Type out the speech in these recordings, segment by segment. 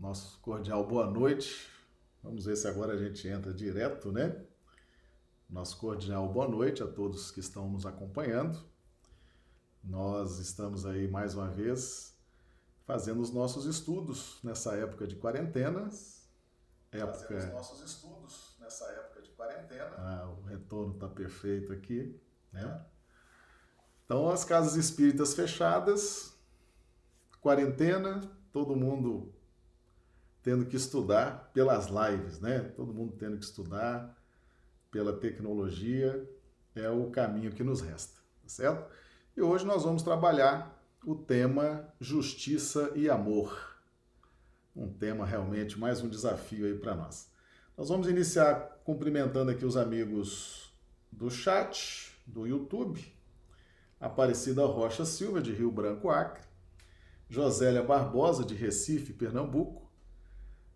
nosso cordial boa noite. Vamos ver se agora a gente entra direto, né? Nosso cordial boa noite a todos que estão nos acompanhando. Nós estamos aí mais uma vez fazendo os nossos estudos nessa época de quarentena. Época... Fazendo os nossos estudos nessa época de quarentena. Ah, o retorno está perfeito aqui, né? Então, as casas espíritas fechadas, quarentena, todo mundo tendo que estudar pelas lives, né? Todo mundo tendo que estudar pela tecnologia, é o caminho que nos resta, tá certo? E hoje nós vamos trabalhar o tema justiça e amor. Um tema realmente mais um desafio aí para nós. Nós vamos iniciar cumprimentando aqui os amigos do chat, do YouTube, Aparecida Rocha Silva, de Rio Branco, Acre, Josélia Barbosa, de Recife, Pernambuco,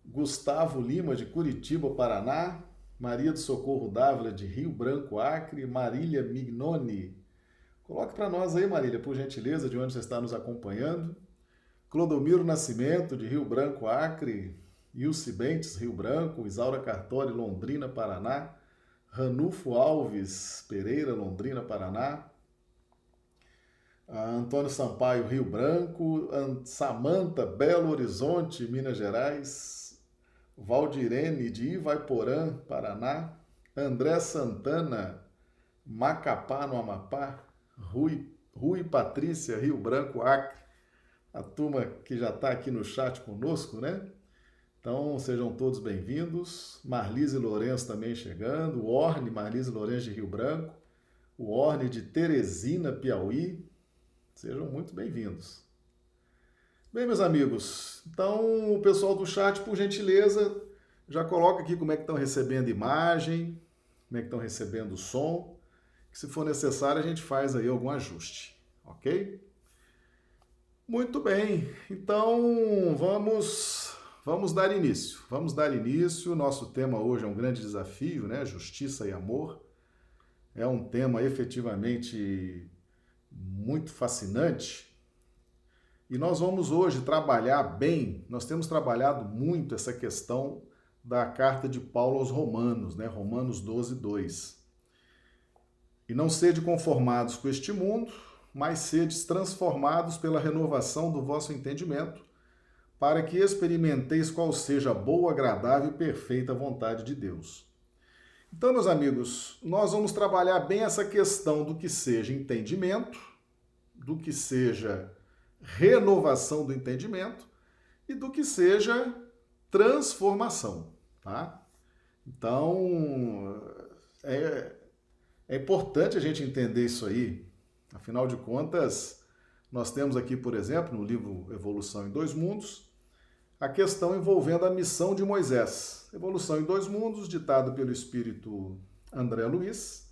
Gustavo Lima, de Curitiba, Paraná, Maria do Socorro Dávila, de Rio Branco, Acre, Marília Mignoni. Coloque para nós aí, Marília, por gentileza, de onde você está nos acompanhando. Clodomiro Nascimento, de Rio Branco, Acre, Ilse Bentes, Rio Branco, Isaura Cartori, Londrina, Paraná, Ranulfo Alves Pereira, Londrina, Paraná, Antônio Sampaio, Rio Branco, Samanta, Belo Horizonte, Minas Gerais, Valdirene de Ivaiporã, Paraná, André Santana, Macapá, no Amapá, Rui, Rui Patrícia, Rio Branco, Acre, a turma que já está aqui no chat conosco, né? Então, sejam todos bem-vindos. Marlise Lourenço também chegando, o Orne, Marlise Lourenço de Rio Branco, o Orne de Teresina, Piauí, Sejam muito bem-vindos. Bem, meus amigos, então o pessoal do chat, por gentileza, já coloca aqui como é que estão recebendo imagem, como é que estão recebendo o som, que se for necessário a gente faz aí algum ajuste, ok? Muito bem, então vamos vamos dar início. Vamos dar início. Nosso tema hoje é um grande desafio, né? Justiça e amor. É um tema efetivamente muito fascinante. E nós vamos hoje trabalhar bem, nós temos trabalhado muito essa questão da carta de Paulo aos Romanos, né? Romanos 12, 2. E não sede conformados com este mundo, mas sedes transformados pela renovação do vosso entendimento, para que experimenteis qual seja a boa, agradável e perfeita vontade de Deus. Então, meus amigos, nós vamos trabalhar bem essa questão do que seja entendimento, do que seja renovação do entendimento e do que seja transformação, tá? Então, é, é importante a gente entender isso aí. Afinal de contas, nós temos aqui, por exemplo, no livro Evolução em Dois Mundos, a questão envolvendo a missão de Moisés. Evolução em Dois Mundos, ditado pelo espírito André Luiz,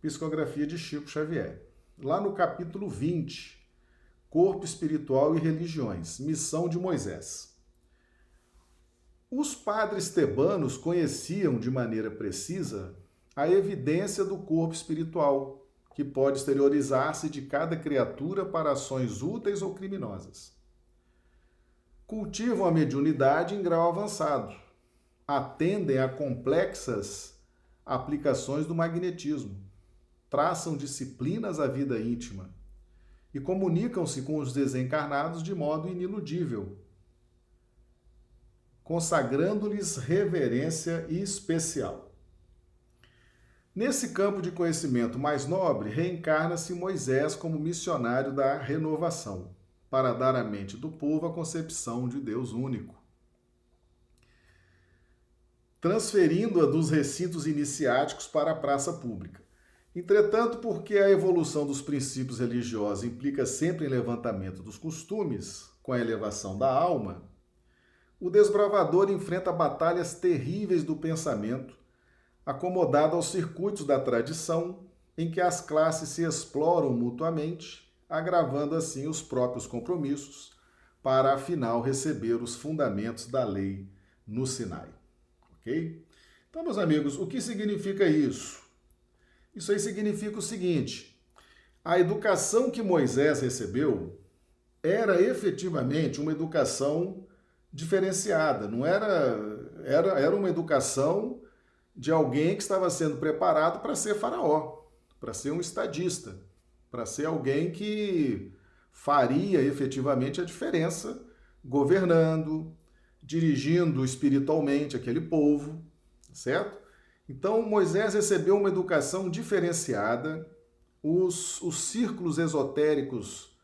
psicografia de Chico Xavier. Lá no capítulo 20, Corpo Espiritual e Religiões, missão de Moisés. Os padres tebanos conheciam de maneira precisa a evidência do corpo espiritual, que pode exteriorizar-se de cada criatura para ações úteis ou criminosas. Cultivam a mediunidade em grau avançado, atendem a complexas aplicações do magnetismo, traçam disciplinas à vida íntima e comunicam-se com os desencarnados de modo iniludível, consagrando-lhes reverência especial. Nesse campo de conhecimento mais nobre, reencarna-se Moisés como missionário da renovação para dar à mente do povo a concepção de Deus único. Transferindo-a dos recintos iniciáticos para a praça pública. Entretanto, porque a evolução dos princípios religiosos implica sempre em levantamento dos costumes, com a elevação da alma, o desbravador enfrenta batalhas terríveis do pensamento, acomodado aos circuitos da tradição, em que as classes se exploram mutuamente agravando assim os próprios compromissos, para afinal receber os fundamentos da lei no Sinai. Ok? Então, meus amigos, o que significa isso? Isso aí significa o seguinte: a educação que Moisés recebeu era efetivamente uma educação diferenciada, não era, era, era uma educação de alguém que estava sendo preparado para ser faraó, para ser um estadista, para ser alguém que faria efetivamente a diferença governando, dirigindo espiritualmente aquele povo, certo? Então Moisés recebeu uma educação diferenciada. Os, os círculos esotéricos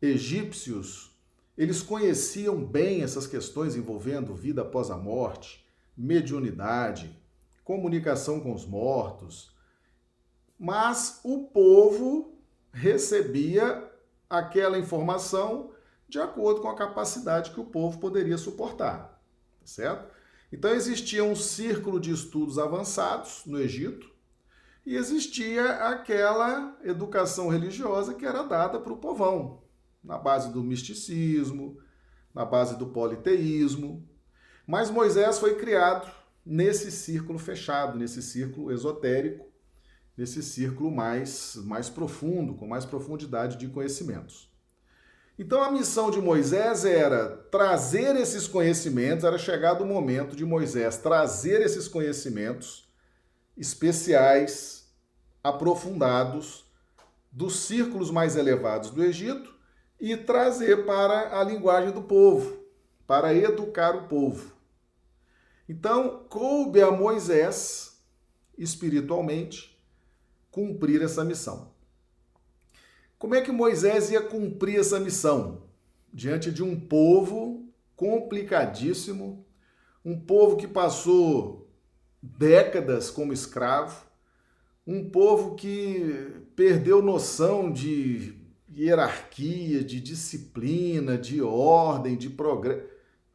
egípcios, eles conheciam bem essas questões envolvendo vida após a morte, mediunidade, comunicação com os mortos. Mas o povo recebia aquela informação de acordo com a capacidade que o povo poderia suportar, certo? Então existia um círculo de estudos avançados no Egito e existia aquela educação religiosa que era dada para o povão, na base do misticismo, na base do politeísmo. Mas Moisés foi criado nesse círculo fechado, nesse círculo esotérico, nesse círculo mais, mais profundo, com mais profundidade de conhecimentos. Então a missão de Moisés era trazer esses conhecimentos, era chegado o momento de Moisés trazer esses conhecimentos especiais, aprofundados, dos círculos mais elevados do Egito e trazer para a linguagem do povo, para educar o povo. Então, coube a Moisés, espiritualmente, cumprir essa missão. Como é que Moisés ia cumprir essa missão? Diante de um povo complicadíssimo, um povo que passou décadas como escravo, um povo que perdeu noção de hierarquia, de disciplina, de ordem, de progresso.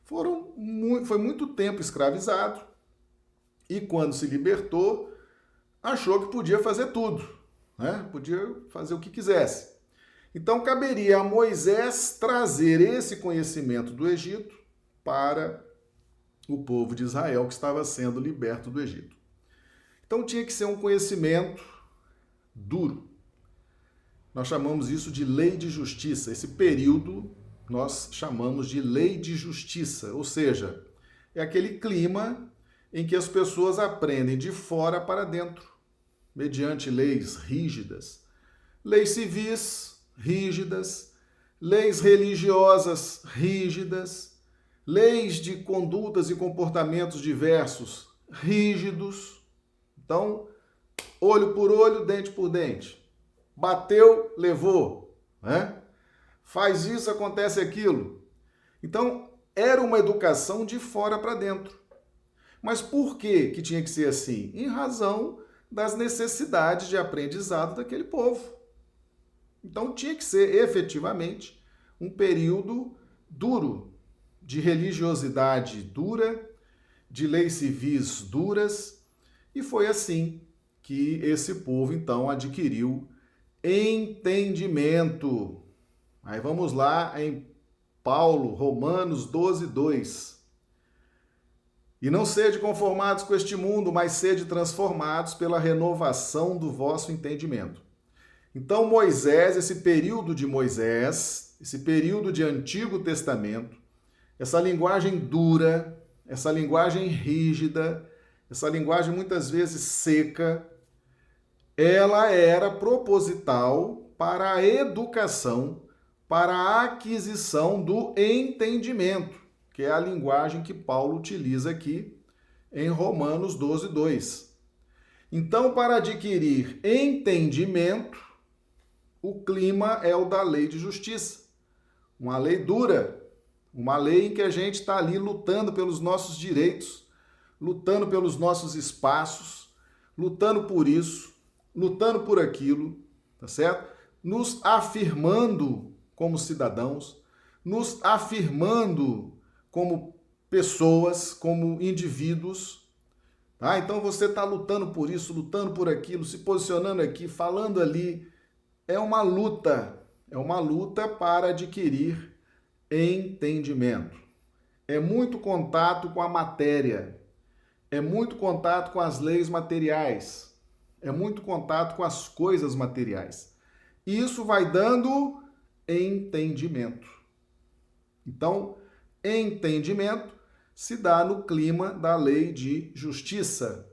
Foram muito, foi muito tempo escravizado e quando se libertou, achou que podia fazer tudo, né? Podia fazer o que quisesse. Então, caberia a Moisés trazer esse conhecimento do Egito para o povo de Israel que estava sendo liberto do Egito. Então, tinha que ser um conhecimento duro. Nós chamamos isso de lei de justiça. Esse período nós chamamos de lei de justiça, ou seja, é aquele clima em que as pessoas aprendem de fora para dentro, mediante leis rígidas, leis civis, rígidas, leis religiosas rígidas, leis de condutas e comportamentos diversos rígidos. Então, olho por olho, dente por dente. Bateu, levou, né? Faz isso, acontece aquilo. Então, era uma educação de fora para dentro. Mas por que que tinha que ser assim? Em razão das necessidades de aprendizado daquele povo. Então tinha que ser efetivamente um período duro, de religiosidade dura, de leis civis duras, e foi assim que esse povo então adquiriu entendimento. Aí vamos lá em Paulo, Romanos 12, 2. E não sede conformados com este mundo, mas sede transformados pela renovação do vosso entendimento então, Moisés, esse período de Moisés, esse período de Antigo Testamento, essa linguagem dura, essa linguagem rígida, essa linguagem muitas vezes seca, ela era proposital para a educação, para a aquisição do entendimento, que é a linguagem que Paulo utiliza aqui em Romanos 12, 2. Então, para adquirir entendimento, o clima é o da lei de justiça. Uma lei dura, uma lei em que a gente está ali lutando pelos nossos direitos, lutando pelos nossos espaços, lutando por isso, lutando por aquilo, tá certo? Nos afirmando como cidadãos, nos afirmando como pessoas, como indivíduos. Tá? Então você está lutando por isso, lutando por aquilo, se posicionando aqui, falando ali, é uma luta, é uma luta para adquirir entendimento. É muito contato com a matéria, é muito contato com as leis materiais, é muito contato com as coisas materiais. Isso vai dando entendimento. Então, entendimento se dá no clima da lei de justiça.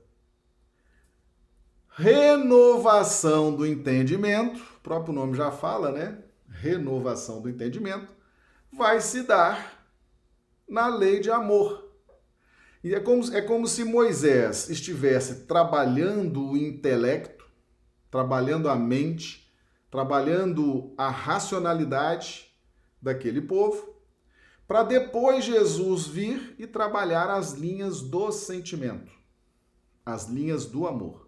Renovação do entendimento, o próprio nome já fala, né? Renovação do entendimento, vai se dar na lei de amor. E é como, é como se Moisés estivesse trabalhando o intelecto, trabalhando a mente, trabalhando a racionalidade daquele povo, para depois Jesus vir e trabalhar as linhas do sentimento, as linhas do amor.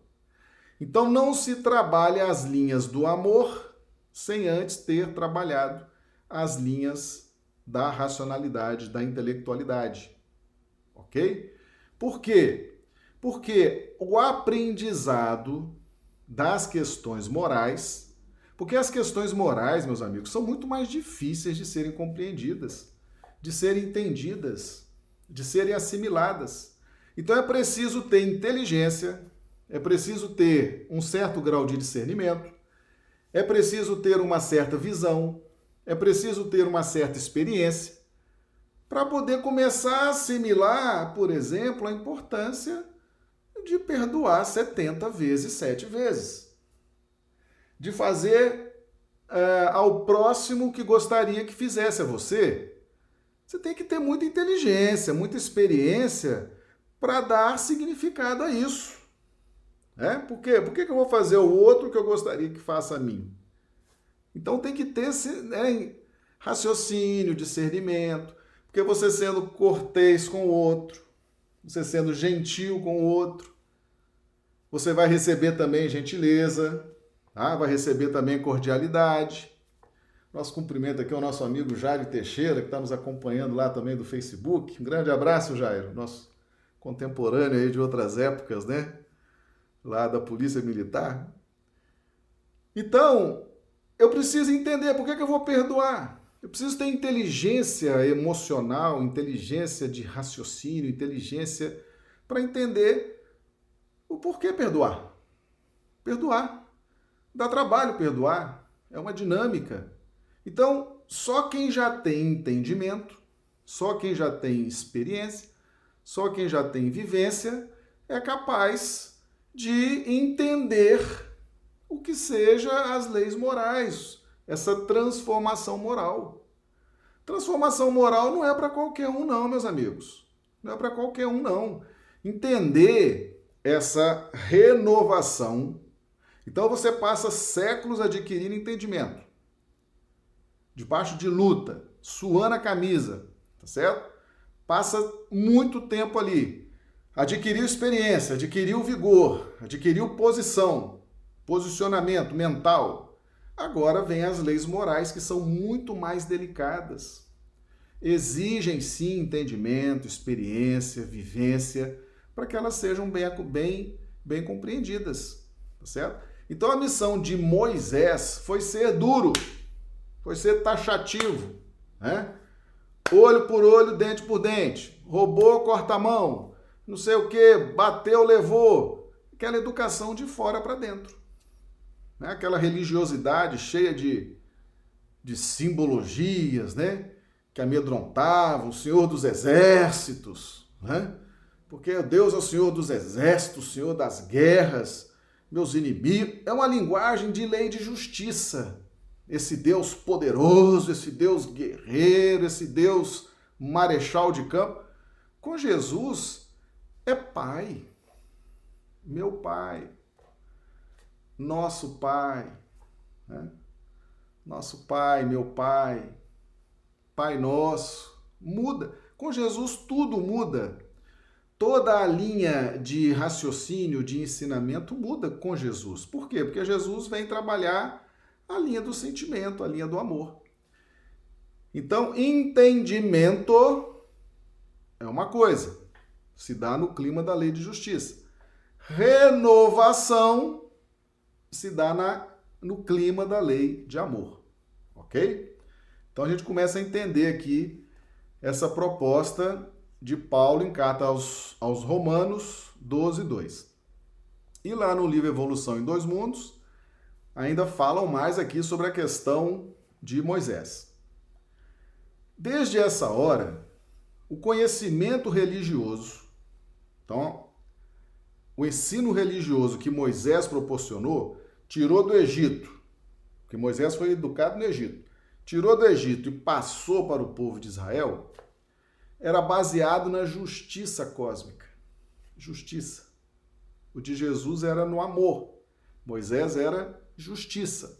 Então não se trabalha as linhas do amor sem antes ter trabalhado as linhas da racionalidade, da intelectualidade. Ok? Por quê? Porque o aprendizado das questões morais, porque as questões morais, meus amigos, são muito mais difíceis de serem compreendidas de serem entendidas, de serem assimiladas. Então é preciso ter inteligência, é preciso ter um certo grau de discernimento, é preciso ter uma certa visão, é preciso ter uma certa experiência para poder começar a assimilar, por exemplo, a importância de perdoar 70 vezes, 7 vezes. De fazer uh, ao próximo que gostaria que fizesse a você. Você tem que ter muita inteligência, muita experiência para dar significado a isso. É? Por quê? Por que, eu vou fazer o outro que eu gostaria que faça a mim? Então tem que ter esse né, raciocínio, discernimento, porque você sendo cortês com o outro, você sendo gentil com o outro, você vai receber também gentileza, tá? vai receber também cordialidade. Nosso cumprimento aqui ao nosso amigo Jairo Teixeira, que está nos acompanhando lá também do Facebook. Um grande abraço, Jairo, nosso contemporâneo aí de outras épocas, né? Lá da Polícia Militar. Então, eu preciso entender por que, que eu vou perdoar. Eu preciso ter inteligência emocional, inteligência de raciocínio, inteligência para entender o porquê perdoar. Perdoar. Dá trabalho perdoar. É uma dinâmica. Então, só quem já tem entendimento, só quem já tem experiência, só quem já tem vivência é capaz de entender o que seja as leis morais, essa transformação moral. Transformação moral não é para qualquer um, não, meus amigos. Não é para qualquer um, não. Entender essa renovação. Então você passa séculos adquirindo entendimento debaixo de luta, suando a camisa, tá certo? Passa muito tempo ali. Adquiriu experiência, adquiriu vigor, adquiriu posição, posicionamento mental. Agora vem as leis morais que são muito mais delicadas. Exigem sim entendimento, experiência, vivência, para que elas sejam bem, bem, bem compreendidas, tá certo? Então a missão de Moisés foi ser duro, foi ser taxativo, né? Olho por olho, dente por dente. Roubou, corta a mão. Não sei o que, bateu, levou. Aquela educação de fora para dentro. Né? Aquela religiosidade cheia de, de simbologias, né? Que amedrontavam o Senhor dos Exércitos, né? Porque Deus é o Senhor dos Exércitos, Senhor das guerras, meus inimigos. É uma linguagem de lei de justiça esse Deus poderoso, esse Deus guerreiro, esse Deus marechal de campo. Com Jesus é Pai, meu Pai, nosso Pai, né? nosso Pai, meu Pai, Pai nosso, muda. Com Jesus tudo muda. Toda a linha de raciocínio, de ensinamento muda com Jesus. Por quê? Porque Jesus vem trabalhar a linha do sentimento, a linha do amor. Então, entendimento é uma coisa, se dá no clima da lei de justiça. Renovação se dá na, no clima da lei de amor. Ok? Então a gente começa a entender aqui essa proposta de Paulo em carta aos, aos Romanos 12, 2. E lá no livro Evolução em Dois Mundos, ainda falam mais aqui sobre a questão de Moisés. Desde essa hora, o conhecimento religioso. Então, o ensino religioso que Moisés proporcionou tirou do Egito, que Moisés foi educado no Egito, tirou do Egito e passou para o povo de Israel, era baseado na justiça cósmica. Justiça. O de Jesus era no amor. Moisés era justiça.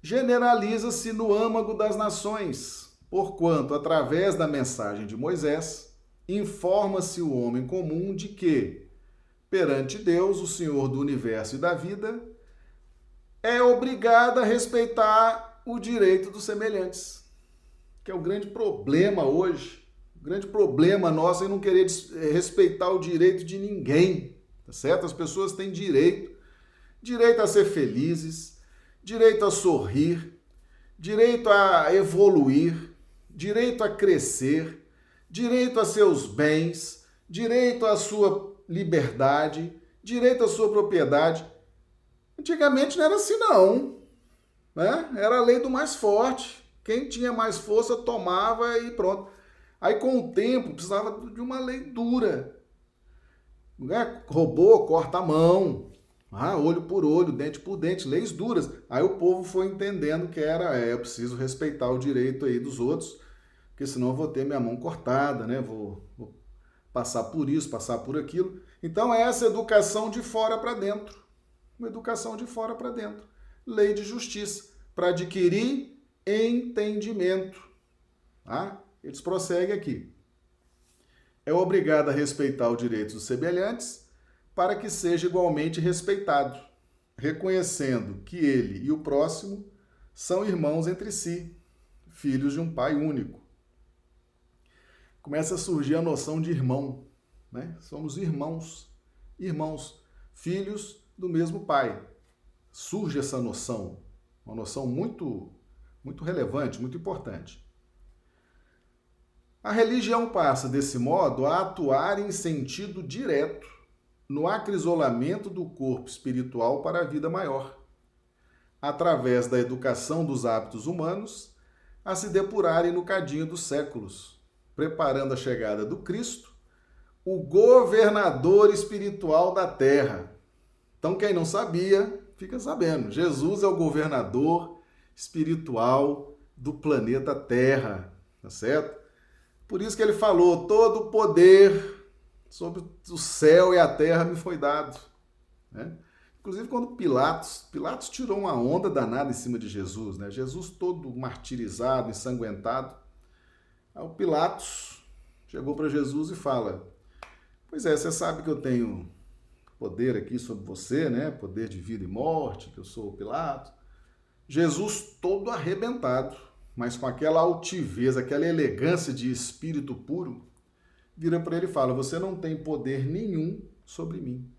Generaliza-se no âmago das nações, porquanto, através da mensagem de Moisés, informa-se o homem comum de que, perante Deus, o Senhor do universo e da vida, é obrigado a respeitar o direito dos semelhantes, que é o grande problema hoje. O grande problema nosso é não querer eh, respeitar o direito de ninguém, tá certo? As pessoas têm direito, direito a ser felizes, direito a sorrir, direito a evoluir, direito a crescer, direito a seus bens, direito à sua liberdade, direito à sua propriedade. Antigamente não era assim, não. Né? Era a lei do mais forte. Quem tinha mais força tomava e pronto. Aí, com o tempo, precisava de uma lei dura. Né? Roubou, corta a mão. Ah, olho por olho, dente por dente, leis duras. Aí o povo foi entendendo que era, é, eu preciso respeitar o direito aí dos outros porque senão eu vou ter minha mão cortada, né? Vou, vou passar por isso, passar por aquilo. Então, é essa educação de fora para dentro. Uma educação de fora para dentro. Lei de justiça, para adquirir entendimento. Tá? Eles prosseguem aqui. É obrigado a respeitar os direitos dos semelhantes para que seja igualmente respeitado, reconhecendo que ele e o próximo são irmãos entre si, filhos de um pai único começa a surgir a noção de irmão. Né? Somos irmãos, irmãos, filhos do mesmo pai. Surge essa noção, uma noção muito, muito relevante, muito importante. A religião passa, desse modo, a atuar em sentido direto no acrisolamento do corpo espiritual para a vida maior, através da educação dos hábitos humanos, a se depurarem no cadinho dos séculos, preparando a chegada do Cristo, o governador espiritual da terra. Então, quem não sabia, fica sabendo. Jesus é o governador espiritual do planeta Terra, tá certo? Por isso que ele falou: todo o poder sobre o céu e a terra me foi dado. Né? Inclusive, quando Pilatos, Pilatos tirou uma onda danada em cima de Jesus, né? Jesus todo martirizado, ensanguentado. Aí o Pilatos chegou para Jesus e fala: Pois é, você sabe que eu tenho poder aqui sobre você, né? Poder de vida e morte, que eu sou o Pilatos. Jesus todo arrebentado, mas com aquela altivez, aquela elegância de espírito puro, vira para ele e fala: Você não tem poder nenhum sobre mim.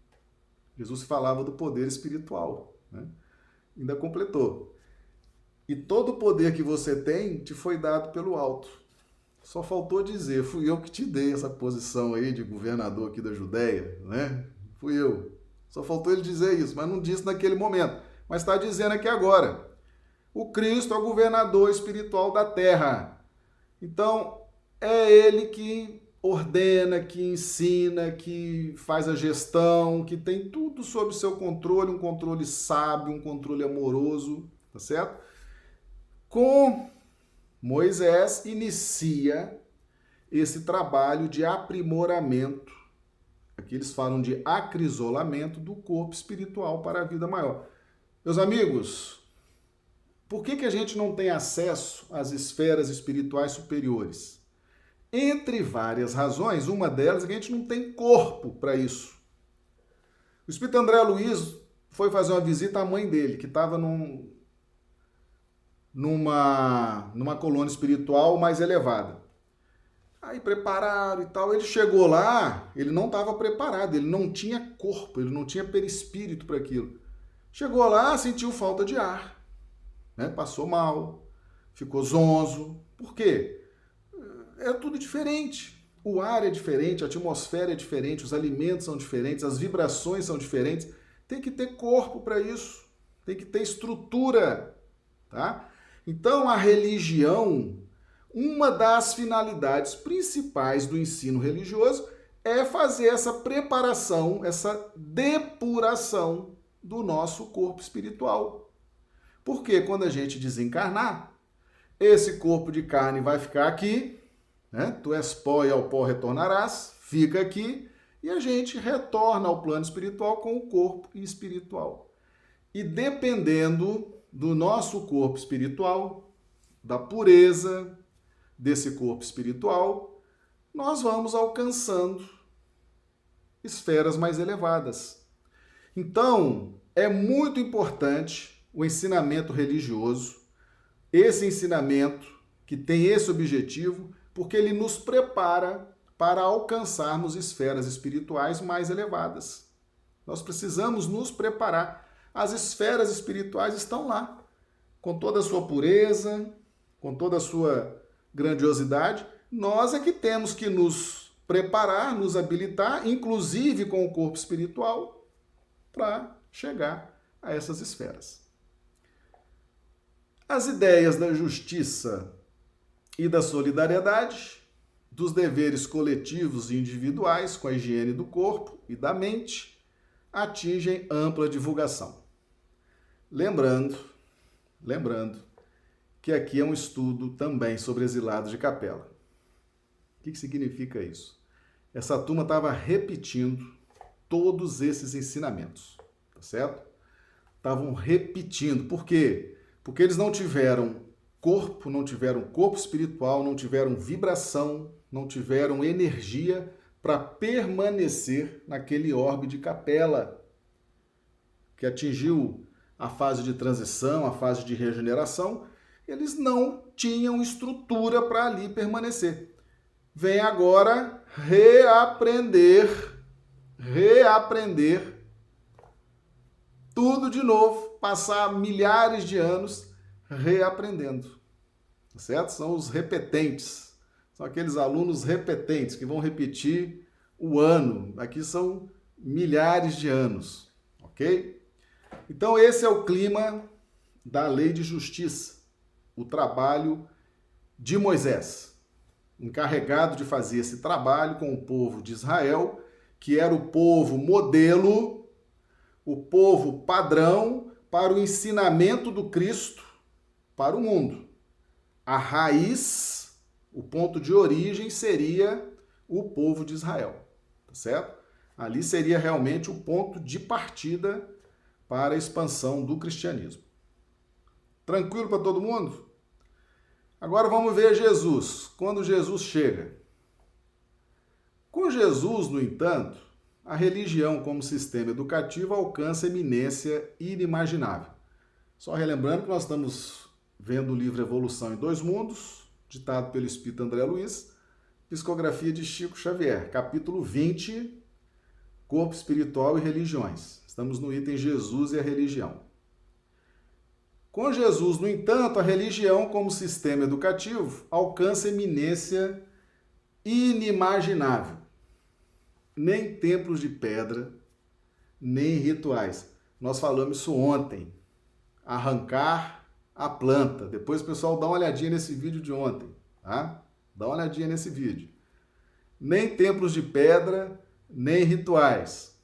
Jesus falava do poder espiritual, né? Ainda completou. E todo o poder que você tem te foi dado pelo alto. Só faltou dizer, fui eu que te dei essa posição aí de governador aqui da Judéia, né? Fui eu. Só faltou ele dizer isso, mas não disse naquele momento. Mas está dizendo aqui agora. O Cristo é o governador espiritual da terra. Então, é ele que ordena, que ensina, que faz a gestão, que tem tudo sob seu controle, um controle sábio, um controle amoroso, tá certo? Com Moisés inicia esse trabalho de aprimoramento. Aqui eles falam de acrisolamento do corpo espiritual para a vida maior. Meus amigos, por que, que a gente não tem acesso às esferas espirituais superiores? Entre várias razões, uma delas é que a gente não tem corpo para isso. O Espírito André Luiz foi fazer uma visita à mãe dele, que estava num, numa, numa colônia espiritual mais elevada. Aí prepararam e tal. Ele chegou lá, ele não estava preparado, ele não tinha corpo, ele não tinha perispírito para aquilo. Chegou lá, sentiu falta de ar, né? passou mal, ficou zonzo. Por quê? É tudo diferente. O ar é diferente, a atmosfera é diferente, os alimentos são diferentes, as vibrações são diferentes. Tem que ter corpo para isso, tem que ter estrutura, tá? Então a religião, uma das finalidades principais do ensino religioso é fazer essa preparação, essa depuração do nosso corpo espiritual. Porque quando a gente desencarnar, esse corpo de carne vai ficar aqui, né? Tu és pó e ao pó retornarás, fica aqui, e a gente retorna ao plano espiritual com o corpo espiritual. E dependendo do nosso corpo espiritual, da pureza desse corpo espiritual, nós vamos alcançando esferas mais elevadas. Então, é muito importante o ensinamento religioso, esse ensinamento que tem esse objetivo, porque ele nos prepara para alcançarmos esferas espirituais mais elevadas. Nós precisamos nos preparar as esferas espirituais estão lá, com toda a sua pureza, com toda a sua grandiosidade. Nós é que temos que nos preparar, nos habilitar, inclusive com o corpo espiritual, para chegar a essas esferas. As ideias da justiça e da solidariedade, dos deveres coletivos e individuais com a higiene do corpo e da mente, atingem ampla divulgação. Lembrando, lembrando que aqui é um estudo também sobre exilados de capela. O que, significa isso? Essa turma estava repetindo todos esses ensinamentos, tá certo? Estavam repetindo. Por quê? Porque eles não tiveram corpo, não tiveram corpo espiritual, não tiveram vibração, não tiveram energia para permanecer naquele orbe de capela que atingiu a fase de transição, a fase de regeneração, eles não tinham estrutura para ali permanecer. Vem agora reaprender, reaprender tudo de novo, passar milhares de anos reaprendendo. Tá certo? São os repetentes. São aqueles alunos repetentes que vão repetir o ano. Aqui são milhares de anos, ok? Então, esse é o clima da lei de justiça, o trabalho de Moisés, encarregado de fazer esse trabalho com o povo de Israel, que era o povo modelo, o povo padrão para o ensinamento do Cristo para o mundo. A raiz, o ponto de origem seria o povo de Israel, tá certo? Ali seria realmente o ponto de partida para a expansão do cristianismo. Tranquilo para todo mundo? Agora vamos ver Jesus. Quando Jesus chega. Com Jesus, no entanto, a religião como sistema educativo alcança eminência inimaginável. Só relembrando que nós estamos vendo o livro Evolução em Dois Mundos, ditado pelo Espírito André Luiz, psicografia de Chico Xavier, capítulo 20, Corpo Espiritual e Religiões. Estamos no item Jesus e a religião. Com Jesus, no entanto, a religião, como sistema educativo, alcança eminência inimaginável. Nem templos de pedra, nem rituais. Nós falamos isso ontem. Arrancar a planta. Depois pessoal dá uma olhadinha nesse vídeo de ontem, tá? Dá uma olhadinha nesse vídeo. Nem templos de pedra, nem rituais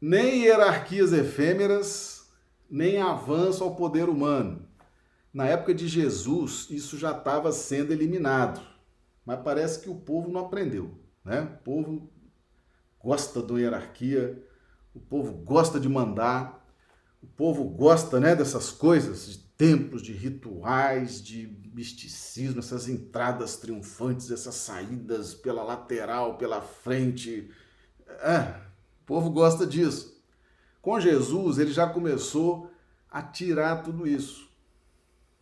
nem hierarquias efêmeras, nem avanço ao poder humano. Na época de Jesus, isso já estava sendo eliminado, mas parece que o povo não aprendeu. Né? O povo gosta da hierarquia, o povo gosta de mandar, o povo gosta né, dessas coisas, de templos, de rituais, de misticismo, essas entradas triunfantes, essas saídas pela lateral, pela frente. É, povo gosta disso. Com Jesus, ele já começou a tirar tudo isso.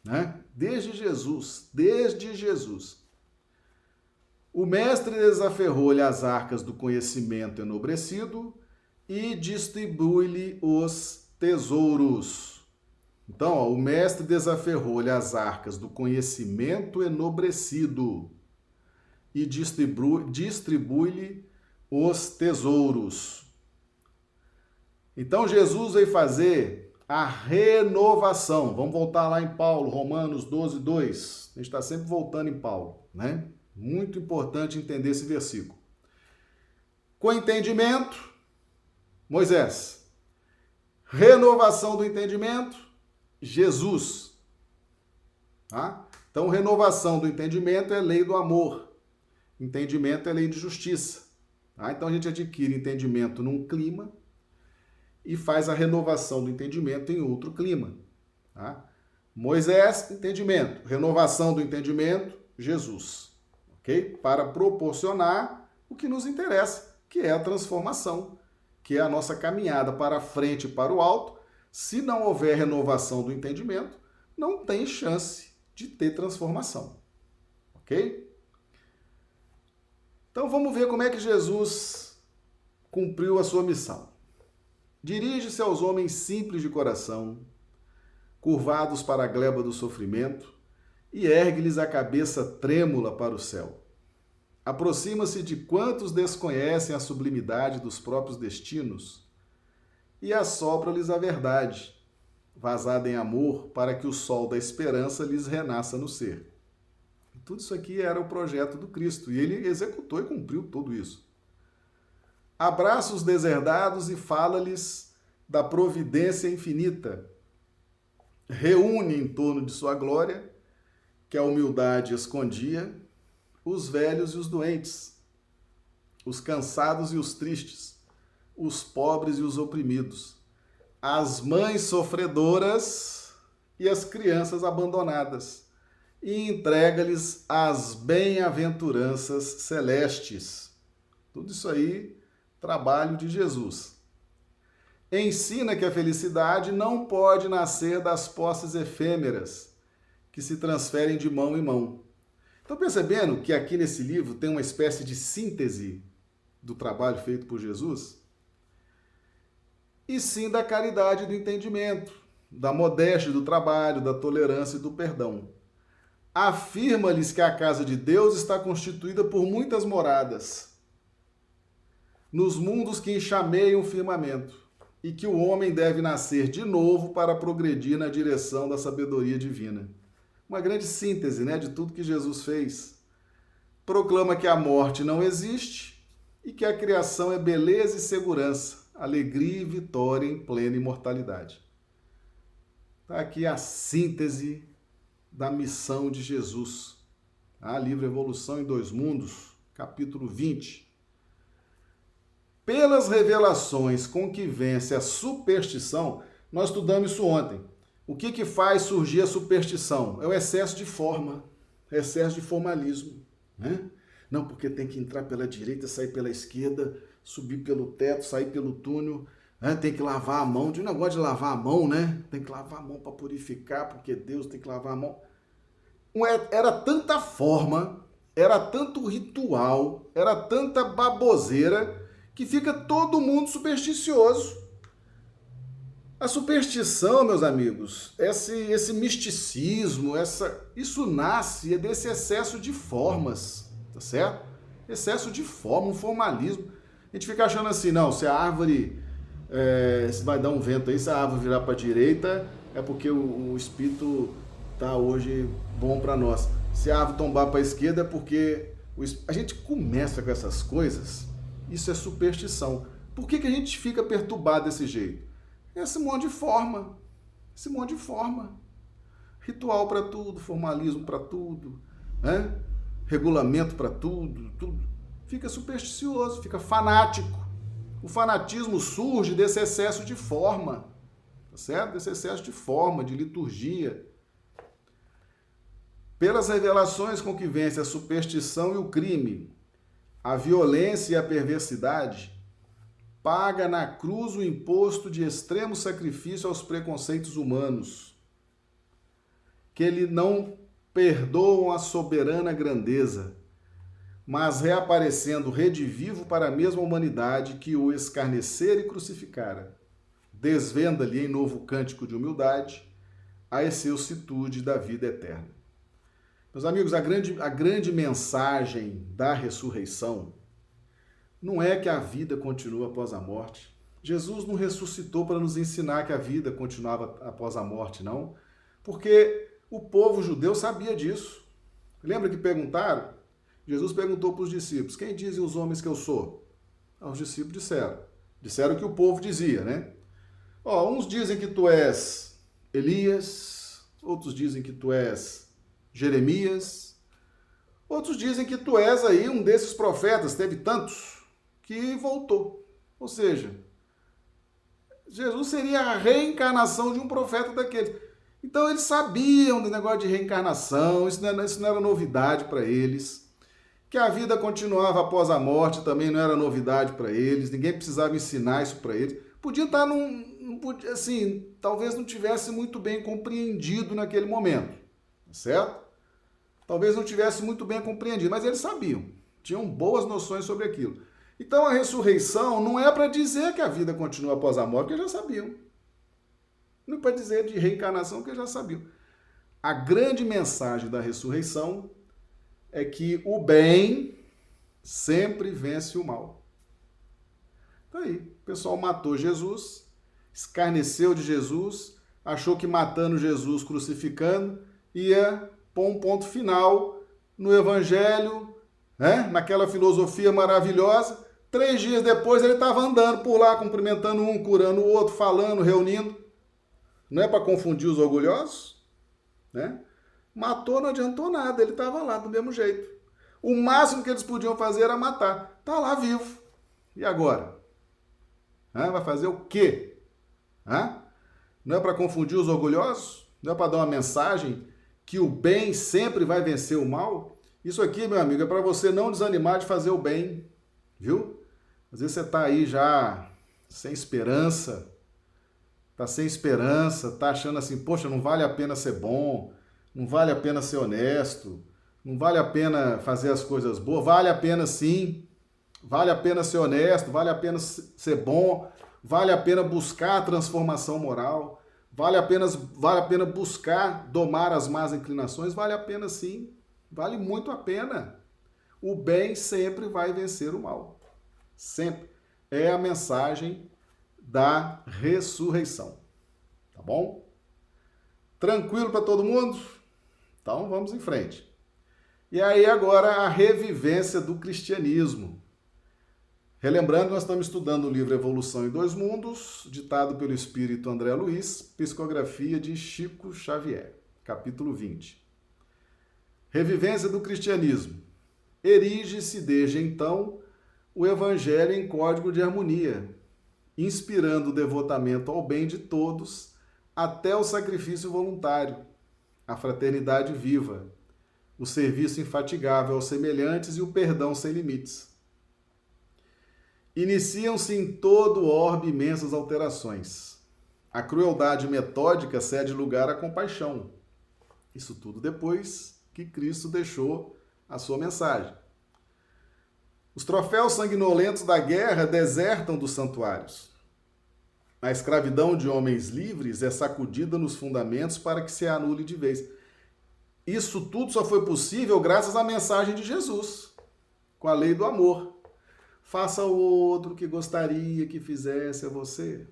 Né? Desde Jesus, desde Jesus. O mestre desaferrou-lhe as arcas do conhecimento enobrecido e distribui-lhe os tesouros. Então, ó, o mestre desaferrou-lhe as arcas do conhecimento enobrecido e distribui-lhe os tesouros. Então Jesus veio fazer a renovação. Vamos voltar lá em Paulo, Romanos 12, 2. A gente está sempre voltando em Paulo, né? Muito importante entender esse versículo. Com entendimento, Moisés. Renovação do entendimento, Jesus. Tá? Então, renovação do entendimento é lei do amor. Entendimento é lei de justiça. Tá? Então, a gente adquire entendimento num clima e faz a renovação do entendimento em outro clima. Tá? Moisés, entendimento. Renovação do entendimento, Jesus. Ok? Para proporcionar o que nos interessa, que é a transformação, que é a nossa caminhada para frente e para o alto. Se não houver renovação do entendimento, não tem chance de ter transformação. Ok? Então vamos ver como é que Jesus cumpriu a sua missão. Dirige-se aos homens simples de coração, curvados para a gleba do sofrimento, e ergue-lhes a cabeça trêmula para o céu. Aproxima-se de quantos desconhecem a sublimidade dos próprios destinos e assopra-lhes a verdade, vazada em amor, para que o sol da esperança lhes renasça no ser. Tudo isso aqui era o projeto do Cristo e ele executou e cumpriu tudo isso. Abraça os deserdados e fala-lhes da providência infinita. Reúne em torno de sua glória, que a humildade escondia, os velhos e os doentes, os cansados e os tristes, os pobres e os oprimidos, as mães sofredoras e as crianças abandonadas, e entrega-lhes as bem-aventuranças celestes. Tudo isso aí, trabalho de Jesus. Ensina que a felicidade não pode nascer das posses efêmeras que se transferem de mão em mão Estão percebendo que aqui nesse livro tem uma espécie de síntese do trabalho feito por Jesus? E sim da caridade do entendimento, da modéstia do trabalho, da tolerância e do perdão. Afirma-lhes que a casa de Deus está constituída por muitas moradas, nos mundos que enxameiam o firmamento, e que o homem deve nascer de novo para progredir na direção da sabedoria divina uma grande síntese né, de tudo que Jesus fez. Proclama que a morte não existe e que a criação é beleza e segurança, alegria e vitória em plena imortalidade. Está aqui a síntese da missão de Jesus. A livro Evolução em Dois Mundos, capítulo 20. Pelas revelações com que vence a superstição, nós estudamos isso ontem. O que, que faz surgir a superstição? É o excesso de forma, excesso de formalismo. Né? Não, porque tem que entrar pela direita, sair pela esquerda, subir pelo teto, sair pelo túnel, né? tem que lavar a mão. De um negócio de lavar a mão, né? Tem que lavar a mão para purificar, porque Deus tem que lavar a mão. Era tanta forma, era tanto ritual, era tanta baboseira, que fica todo mundo supersticioso. A superstição, meus amigos, esse, esse misticismo, essa, isso nasce desse excesso de formas, tá certo? Excesso de forma, um formalismo. A gente fica achando assim, não, se a árvore, é, se vai dar um vento aí, se a árvore virar para a direita, é porque o, o espírito tá hoje bom para nós. Se a árvore tombar para a esquerda, é porque o, a gente começa com essas coisas, isso é superstição. Por que, que a gente fica perturbado desse jeito? esse monte de forma. Esse monte de forma. Ritual para tudo, formalismo para tudo, né? regulamento para tudo, tudo. Fica supersticioso, fica fanático. O fanatismo surge desse excesso de forma, tá certo? Desse excesso de forma, de liturgia. Pelas revelações com que vence a superstição e o crime, a violência e a perversidade, paga na cruz o imposto de extremo sacrifício aos preconceitos humanos, que ele não perdoam a soberana grandeza, mas reaparecendo redivivo para a mesma humanidade que o escarnecer e crucificara, desvenda-lhe em novo cântico de humildade a excelsitude da vida eterna. Meus amigos, a grande, a grande mensagem da ressurreição não é que a vida continua após a morte. Jesus não ressuscitou para nos ensinar que a vida continuava após a morte, não. Porque o povo judeu sabia disso. Lembra que perguntaram? Jesus perguntou para os discípulos: Quem dizem os homens que eu sou? Os discípulos disseram. Disseram que o povo dizia, né? Ó, uns dizem que tu és Elias, outros dizem que tu és Jeremias, outros dizem que tu és aí um desses profetas, teve tantos, que voltou. Ou seja, Jesus seria a reencarnação de um profeta daqueles. Então eles sabiam do negócio de reencarnação, isso não era, isso não era novidade para eles. Que a vida continuava após a morte também não era novidade para eles, ninguém precisava ensinar isso para eles. Podia estar num. Podia, assim, talvez não tivesse muito bem compreendido naquele momento, tá certo? Talvez não tivesse muito bem compreendido, mas eles sabiam, tinham boas noções sobre aquilo. Então a ressurreição não é para dizer que a vida continua após a morte, porque já sabiam. Não é para dizer de reencarnação, porque já sabiam. A grande mensagem da ressurreição é que o bem sempre vence o mal. Tá aí. O pessoal matou Jesus, escarneceu de Jesus, achou que matando Jesus, crucificando, ia pôr um ponto final no evangelho, né? naquela filosofia maravilhosa, Três dias depois ele estava andando por lá, cumprimentando um, curando o outro, falando, reunindo. Não é para confundir os orgulhosos? Né? Matou, não adiantou nada, ele estava lá do mesmo jeito. O máximo que eles podiam fazer era matar. Está lá vivo. E agora? Vai fazer o quê? Hã? Não é para confundir os orgulhosos? Não é para dar uma mensagem que o bem sempre vai vencer o mal? Isso aqui, meu amigo, é para você não desanimar de fazer o bem, viu? Às vezes você está aí já sem esperança, está sem esperança, está achando assim, poxa, não vale a pena ser bom, não vale a pena ser honesto, não vale a pena fazer as coisas boas, vale a pena sim, vale a pena ser honesto, vale a pena ser bom, vale a pena buscar a transformação moral, vale a pena, vale a pena buscar domar as más inclinações, vale a pena sim, vale muito a pena. O bem sempre vai vencer o mal. Sempre. É a mensagem da ressurreição. Tá bom? Tranquilo para todo mundo? Então vamos em frente. E aí agora a revivência do cristianismo. Relembrando, nós estamos estudando o livro Evolução em Dois Mundos, ditado pelo espírito André Luiz, psicografia de Chico Xavier, capítulo 20. Revivência do cristianismo. Erige-se desde então o Evangelho em código de harmonia, inspirando o devotamento ao bem de todos até o sacrifício voluntário, a fraternidade viva, o serviço infatigável aos semelhantes e o perdão sem limites. Iniciam-se em todo o orbe imensas alterações. A crueldade metódica cede lugar à compaixão. Isso tudo depois que Cristo deixou a sua mensagem. Os troféus sanguinolentos da guerra desertam dos santuários. A escravidão de homens livres é sacudida nos fundamentos para que se anule de vez. Isso tudo só foi possível graças à mensagem de Jesus, com a lei do amor. Faça o outro que gostaria que fizesse a você.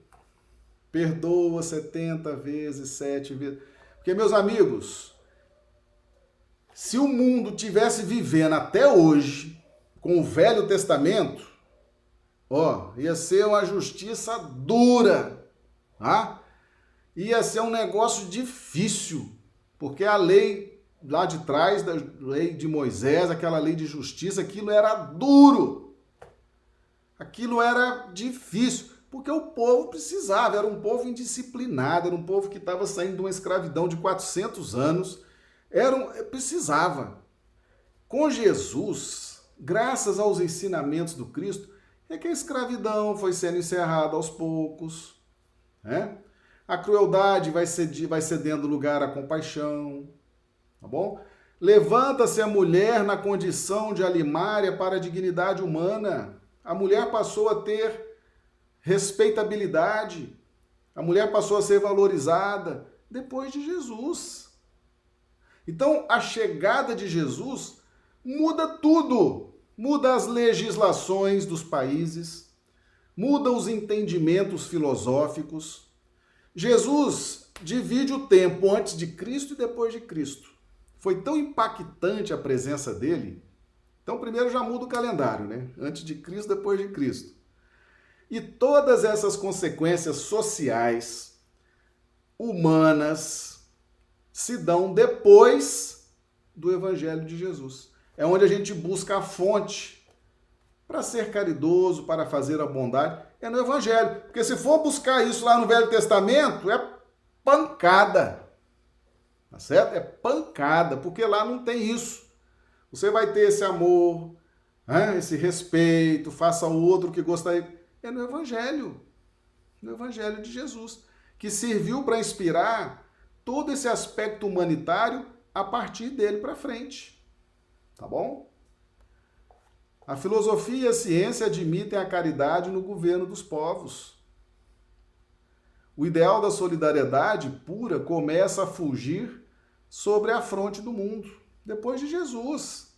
Perdoa 70 vezes, 7 vezes. Porque, meus amigos, se o mundo tivesse vivendo até hoje com o Velho Testamento, ó, ia ser uma justiça dura, tá? Ia ser um negócio difícil, porque a lei lá de trás da lei de Moisés, aquela lei de justiça, aquilo era duro. Aquilo era difícil, porque o povo precisava, era um povo indisciplinado, era um povo que estava saindo de uma escravidão de 400 anos, era um, precisava. Com Jesus, graças aos ensinamentos do Cristo, é que a escravidão foi sendo encerrada aos poucos. Né? A crueldade vai, ceder, vai cedendo lugar à compaixão. Tá bom? Levanta-se a mulher na condição de alimária para a dignidade humana. A mulher passou a ter respeitabilidade. A mulher passou a ser valorizada depois de Jesus. Então, a chegada de Jesus muda tudo. Muda as legislações dos países, muda os entendimentos filosóficos. Jesus divide o tempo antes de Cristo e depois de Cristo. Foi tão impactante a presença dele. Então, primeiro já muda o calendário, né? Antes de Cristo, depois de Cristo. E todas essas consequências sociais, humanas, se dão depois do Evangelho de Jesus. É onde a gente busca a fonte para ser caridoso, para fazer a bondade, é no Evangelho. Porque se for buscar isso lá no Velho Testamento, é pancada. Tá certo? É pancada, porque lá não tem isso. Você vai ter esse amor, né? esse respeito, faça o outro que gostaria. É no Evangelho. No Evangelho de Jesus. Que serviu para inspirar todo esse aspecto humanitário a partir dele para frente. Tá bom? A filosofia e a ciência admitem a caridade no governo dos povos. O ideal da solidariedade pura começa a fugir sobre a fronte do mundo, depois de Jesus.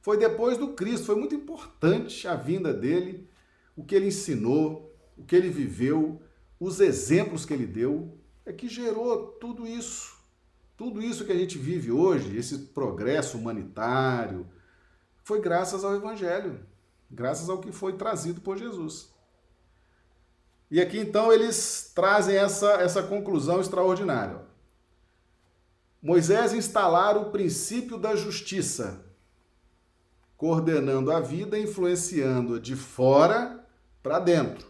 Foi depois do Cristo, foi muito importante a vinda dele, o que ele ensinou, o que ele viveu, os exemplos que ele deu, é que gerou tudo isso. Tudo isso que a gente vive hoje, esse progresso humanitário, foi graças ao Evangelho, graças ao que foi trazido por Jesus. E aqui então eles trazem essa, essa conclusão extraordinária. Moisés instalara o princípio da justiça, coordenando a vida, influenciando-a de fora para dentro.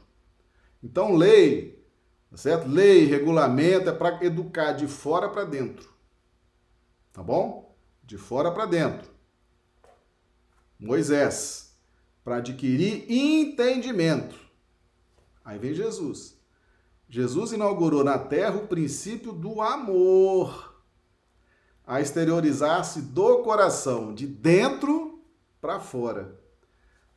Então, lei, tá certo? Lei, regulamento é para educar de fora para dentro. Tá bom? De fora para dentro. Moisés, para adquirir entendimento. Aí vem Jesus. Jesus inaugurou na terra o princípio do amor, a exteriorizar-se do coração, de dentro para fora,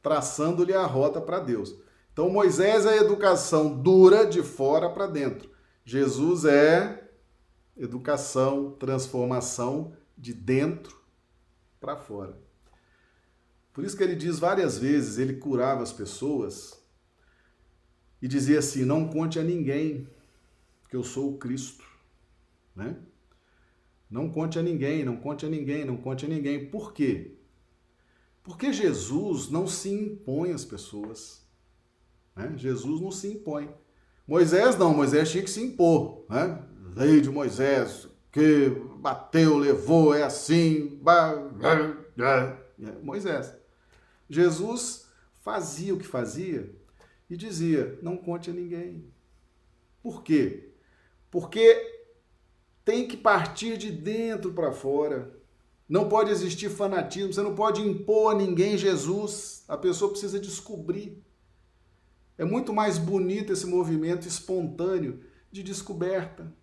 traçando-lhe a rota para Deus. Então, Moisés é a educação dura de fora para dentro. Jesus é educação, transformação de dentro para fora. Por isso que ele diz várias vezes, ele curava as pessoas e dizia assim: "Não conte a ninguém que eu sou o Cristo", né? Não conte a ninguém, não conte a ninguém, não conte a ninguém. Por quê? Porque Jesus não se impõe às pessoas. Né? Jesus não se impõe. Moisés não, Moisés tinha que se impor. Né? Lei de Moisés, que bateu, levou, é assim. Moisés. Jesus fazia o que fazia e dizia: não conte a ninguém. Por quê? Porque tem que partir de dentro para fora. Não pode existir fanatismo, você não pode impor a ninguém Jesus. A pessoa precisa descobrir. É muito mais bonito esse movimento espontâneo de descoberta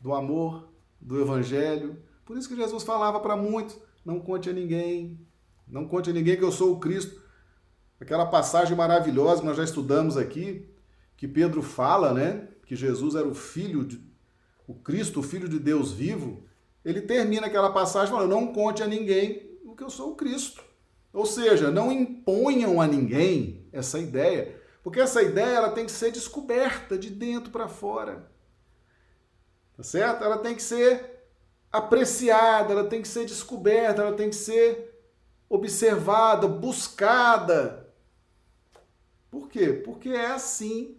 do amor, do evangelho. Por isso que Jesus falava para muitos: não conte a ninguém, não conte a ninguém que eu sou o Cristo. Aquela passagem maravilhosa que nós já estudamos aqui, que Pedro fala, né? Que Jesus era o filho, de, o Cristo, o filho de Deus vivo. Ele termina aquela passagem falando: não conte a ninguém o que eu sou o Cristo. Ou seja, não imponham a ninguém essa ideia, porque essa ideia ela tem que ser descoberta de dentro para fora. Tá certo? Ela tem que ser apreciada, ela tem que ser descoberta, ela tem que ser observada, buscada. Por quê? Porque é assim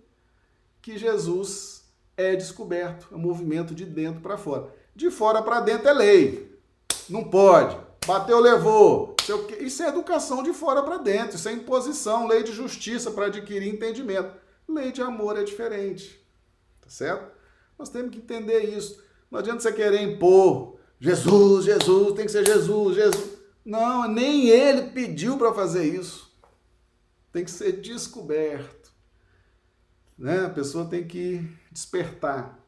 que Jesus é descoberto, é um movimento de dentro para fora. De fora para dentro é lei. Não pode. Bateu, levou. Isso é educação de fora para dentro, isso é imposição, lei de justiça para adquirir entendimento. Lei de amor é diferente. Tá certo? Nós temos que entender isso. Não adianta você querer impor Jesus, Jesus, tem que ser Jesus, Jesus. Não, nem ele pediu para fazer isso. Tem que ser descoberto. Né? A pessoa tem que despertar.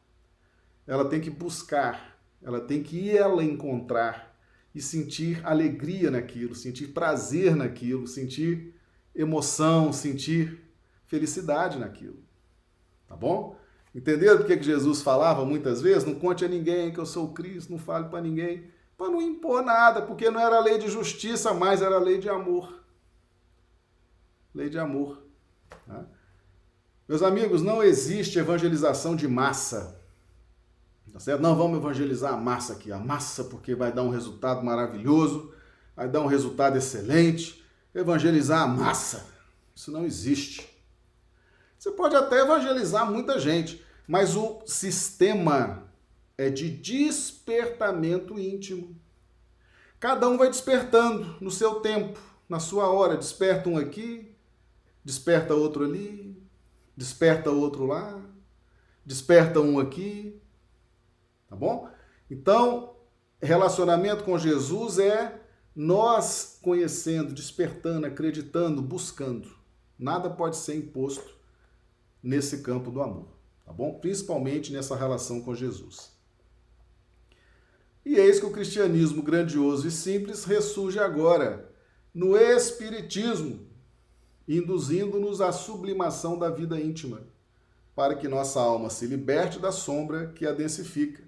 Ela tem que buscar. Ela tem que ir ela encontrar e sentir alegria naquilo, sentir prazer naquilo, sentir emoção, sentir felicidade naquilo. Tá bom? Entenderam por que Jesus falava muitas vezes? Não conte a ninguém que eu sou o Cristo, não fale para ninguém para não impor nada, porque não era lei de justiça, mas era lei de amor. Lei de amor. Tá? Meus amigos, não existe evangelização de massa. Tá certo? Não vamos evangelizar a massa aqui, a massa porque vai dar um resultado maravilhoso, vai dar um resultado excelente. Evangelizar a massa, isso não existe. Você pode até evangelizar muita gente, mas o sistema é de despertamento íntimo. Cada um vai despertando no seu tempo, na sua hora. Desperta um aqui, desperta outro ali, desperta outro lá, desperta um aqui, tá bom? Então, relacionamento com Jesus é nós conhecendo, despertando, acreditando, buscando. Nada pode ser imposto nesse campo do amor, tá bom? Principalmente nessa relação com Jesus. E eis que o cristianismo grandioso e simples ressurge agora no Espiritismo, induzindo-nos à sublimação da vida íntima, para que nossa alma se liberte da sombra que a densifica,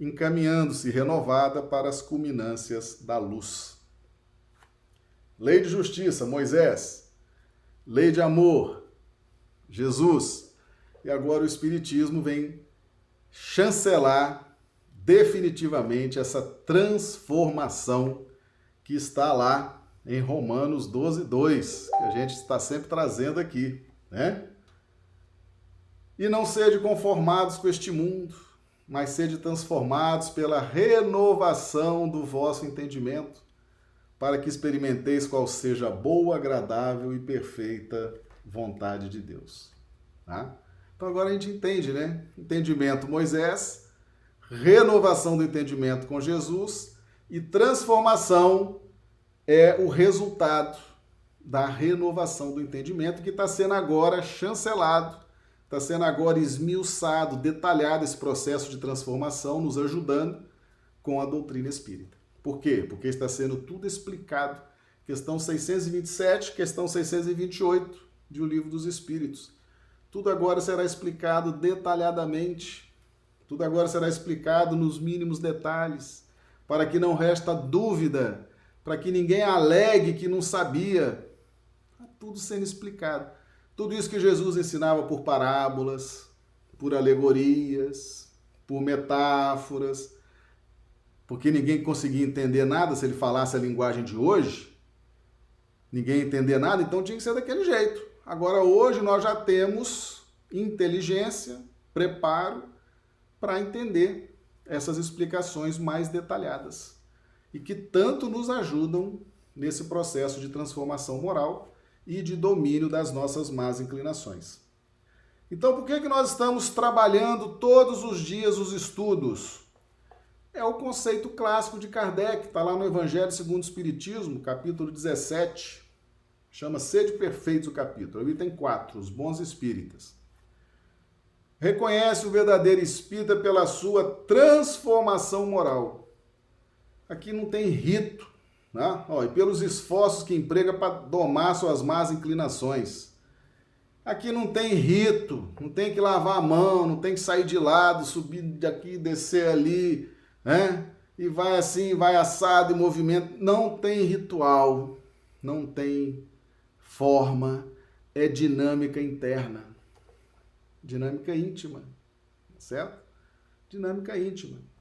encaminhando-se renovada para as culminâncias da luz. Lei de justiça, Moisés. Lei de amor, Jesus. E agora o Espiritismo vem chancelar definitivamente essa transformação que está lá em Romanos 12, 2, que a gente está sempre trazendo aqui, né? E não sede conformados com este mundo, mas sede transformados pela renovação do vosso entendimento, para que experimenteis qual seja a boa, agradável e perfeita vontade de Deus. Tá? Então agora a gente entende, né? Entendimento Moisés, renovação do entendimento com Jesus e transformação é o resultado da renovação do entendimento que está sendo agora chancelado, está sendo agora esmiuçado, detalhado esse processo de transformação, nos ajudando com a doutrina espírita. Por quê? Porque está sendo tudo explicado. Questão 627, questão 628 de O Livro dos Espíritos. Tudo agora será explicado detalhadamente. Tudo agora será explicado nos mínimos detalhes, para que não resta dúvida para que ninguém alegue que não sabia. Está tudo sendo explicado. Tudo isso que Jesus ensinava por parábolas, por alegorias, por metáforas, porque ninguém conseguia entender nada se ele falasse a linguagem de hoje. Ninguém entender nada, então tinha que ser daquele jeito. Agora, hoje, nós já temos inteligência, preparo para entender essas explicações mais detalhadas e que tanto nos ajudam nesse processo de transformação moral e de domínio das nossas más inclinações. Então, por que, que nós estamos trabalhando todos os dias os estudos? É o conceito clássico de Kardec, está lá no Evangelho segundo o Espiritismo, capítulo 17. Chama Sede Perfeitos o capítulo. Ali tem quatro, os bons espíritas. Reconhece o verdadeiro espírita pela sua transformação moral Aqui não tem rito, né? Ó, e pelos esforços que emprega para domar suas más inclinações. Aqui não tem rito, não tem que lavar a mão, não tem que sair de lado, subir daqui, descer ali, né? E vai assim, vai assado em movimento. Não tem ritual, não tem forma, é dinâmica interna, dinâmica íntima, certo? Dinâmica íntima.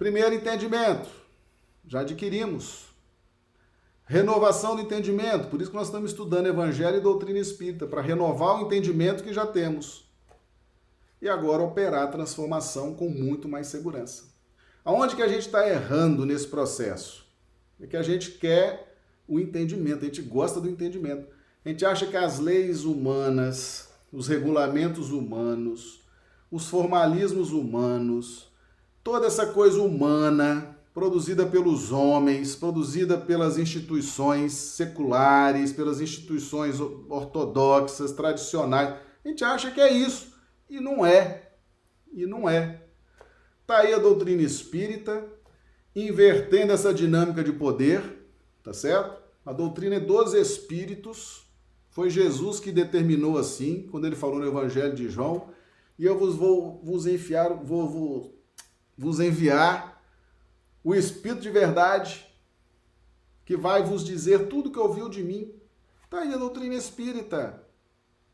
Primeiro entendimento, já adquirimos. Renovação do entendimento, por isso que nós estamos estudando Evangelho e Doutrina Espírita, para renovar o entendimento que já temos. E agora operar a transformação com muito mais segurança. Aonde que a gente está errando nesse processo? É que a gente quer o entendimento, a gente gosta do entendimento. A gente acha que as leis humanas, os regulamentos humanos, os formalismos humanos, toda essa coisa humana produzida pelos homens, produzida pelas instituições seculares, pelas instituições ortodoxas, tradicionais. A gente acha que é isso e não é. E não é. Tá aí a doutrina espírita invertendo essa dinâmica de poder, tá certo? A doutrina é dos espíritos. Foi Jesus que determinou assim, quando ele falou no Evangelho de João, e eu vos vou vos enfiar, vou, vou vos enviar o Espírito de verdade, que vai vos dizer tudo que ouviu de mim. Está aí a doutrina espírita.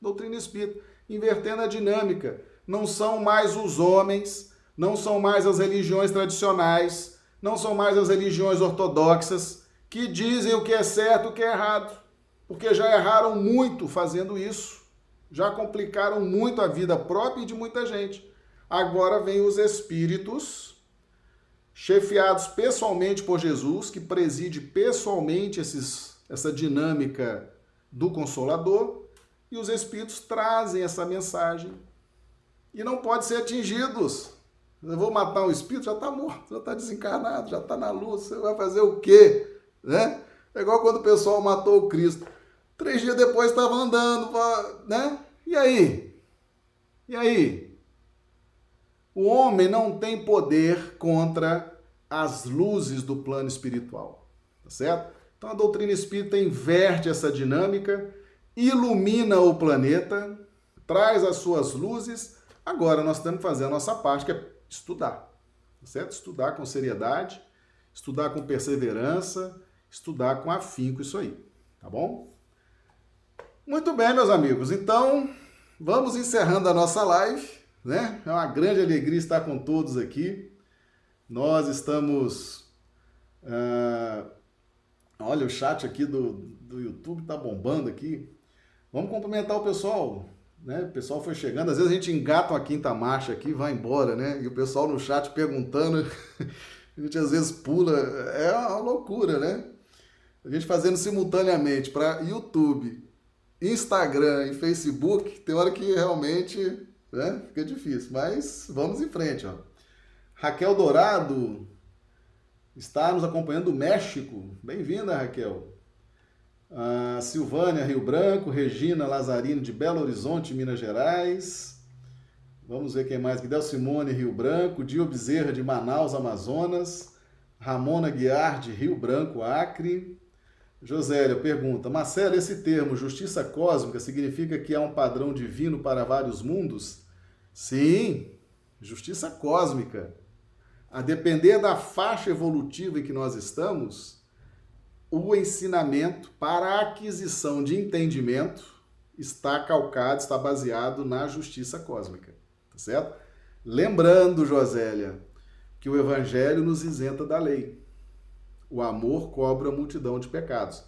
Doutrina espírita, invertendo a dinâmica. Não são mais os homens, não são mais as religiões tradicionais, não são mais as religiões ortodoxas que dizem o que é certo e o que é errado, porque já erraram muito fazendo isso, já complicaram muito a vida própria e de muita gente. Agora vem os espíritos chefiados pessoalmente por Jesus, que preside pessoalmente esses, essa dinâmica do Consolador, e os Espíritos trazem essa mensagem. E não pode ser atingidos. Eu vou matar um espírito, já está morto, já está desencarnado, já está na luz, você vai fazer o quê? Né? É igual quando o pessoal matou o Cristo. Três dias depois estava andando, né? E aí? E aí? O homem não tem poder contra as luzes do plano espiritual, tá certo? Então a doutrina espírita inverte essa dinâmica, ilumina o planeta, traz as suas luzes. Agora nós temos que fazer a nossa parte, que é estudar, tá certo? Estudar com seriedade, estudar com perseverança, estudar com afinco isso aí, tá bom? Muito bem, meus amigos. Então, vamos encerrando a nossa live né? É uma grande alegria estar com todos aqui. Nós estamos. Uh, olha, o chat aqui do, do YouTube está bombando aqui. Vamos cumprimentar o pessoal. Né? O pessoal foi chegando. Às vezes a gente engata uma quinta marcha aqui e vai embora, né? E o pessoal no chat perguntando. a gente às vezes pula. É uma loucura, né? A gente fazendo simultaneamente para YouTube, Instagram e Facebook, tem hora que realmente né? Fica difícil, mas vamos em frente, ó. Raquel Dourado está nos acompanhando do México. Bem-vinda, Raquel. A Silvânia Rio Branco, Regina Lazarino de Belo Horizonte, Minas Gerais. Vamos ver quem mais aqui. Del Simone, Rio Branco. Dio Bezerra, de Manaus, Amazonas. Ramona Guiar, de Rio Branco, Acre. Josélia pergunta: Marcelo, esse termo justiça cósmica significa que há um padrão divino para vários mundos? Sim, justiça cósmica. A depender da faixa evolutiva em que nós estamos, o ensinamento para a aquisição de entendimento está calcado, está baseado na justiça cósmica, tá certo? Lembrando, Josélia, que o evangelho nos isenta da lei. O amor cobra a multidão de pecados.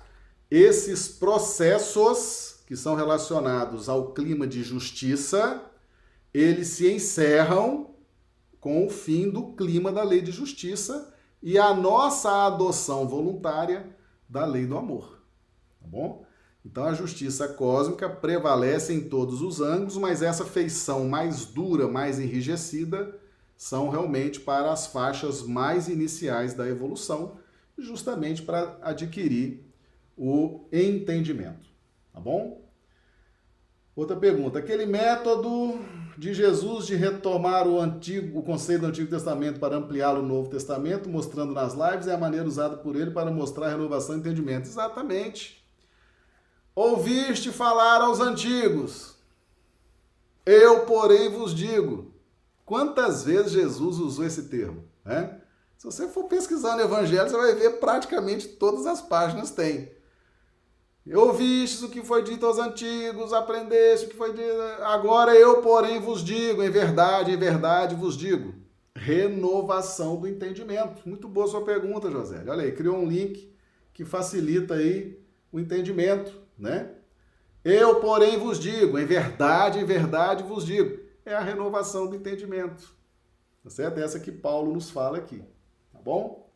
Esses processos que são relacionados ao clima de justiça eles se encerram com o fim do clima da lei de justiça e a nossa adoção voluntária da lei do amor. Tá bom? Então a justiça cósmica prevalece em todos os ângulos, mas essa feição mais dura, mais enrijecida, são realmente para as faixas mais iniciais da evolução, justamente para adquirir o entendimento. Tá bom? Outra pergunta: aquele método de Jesus de retomar o antigo, o conceito do Antigo Testamento para ampliá-lo no Novo Testamento, mostrando nas lives, é a maneira usada por ele para mostrar renovação e entendimento. Exatamente. Ouviste falar aos antigos. Eu, porém, vos digo. Quantas vezes Jesus usou esse termo? Né? Se você for pesquisar no Evangelho, você vai ver praticamente todas as páginas tem. Ouvistes o que foi dito aos antigos, aprendeste o que foi dito. Agora eu, porém, vos digo, em verdade, em verdade vos digo. Renovação do entendimento. Muito boa sua pergunta, José. Olha aí, criou um link que facilita aí o entendimento, né? Eu, porém, vos digo, em verdade, em verdade vos digo. É a renovação do entendimento. Tá certo? É essa que Paulo nos fala aqui. Bom?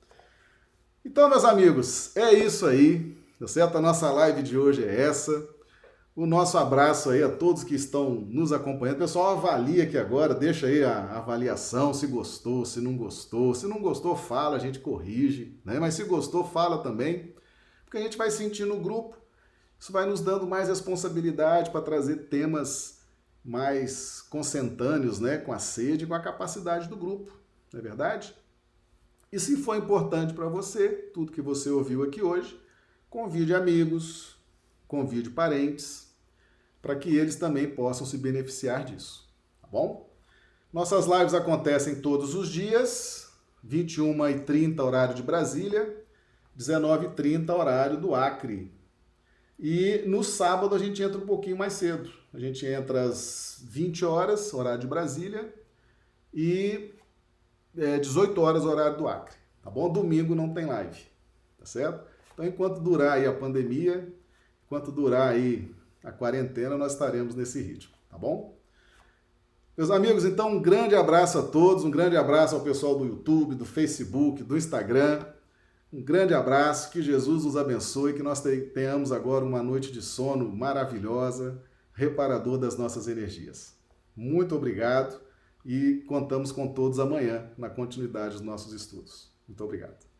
Então, meus amigos, é isso aí. Tá certo? A nossa live de hoje é essa. O nosso abraço aí a todos que estão nos acompanhando. Pessoal, avalia aqui agora, deixa aí a avaliação, se gostou, se não gostou. Se não gostou, fala, a gente corrige, né? Mas se gostou, fala também, porque a gente vai sentir no grupo. Isso vai nos dando mais responsabilidade para trazer temas mais consentâneos, né, com a sede, com a capacidade do grupo, não é verdade? E se for importante para você, tudo que você ouviu aqui hoje, Convide amigos, convide parentes, para que eles também possam se beneficiar disso, tá bom? Nossas lives acontecem todos os dias, 21h30 horário de Brasília, 19h30 horário do Acre. E no sábado a gente entra um pouquinho mais cedo. A gente entra às 20 horas, horário de Brasília, e é, 18 horas, horário do Acre. Tá bom? Domingo não tem live. Tá certo? Então, enquanto durar aí a pandemia, enquanto durar aí a quarentena, nós estaremos nesse ritmo. Tá bom? Meus amigos, então um grande abraço a todos, um grande abraço ao pessoal do YouTube, do Facebook, do Instagram. Um grande abraço, que Jesus nos abençoe, que nós tenhamos agora uma noite de sono maravilhosa, reparador das nossas energias. Muito obrigado e contamos com todos amanhã na continuidade dos nossos estudos. Muito obrigado.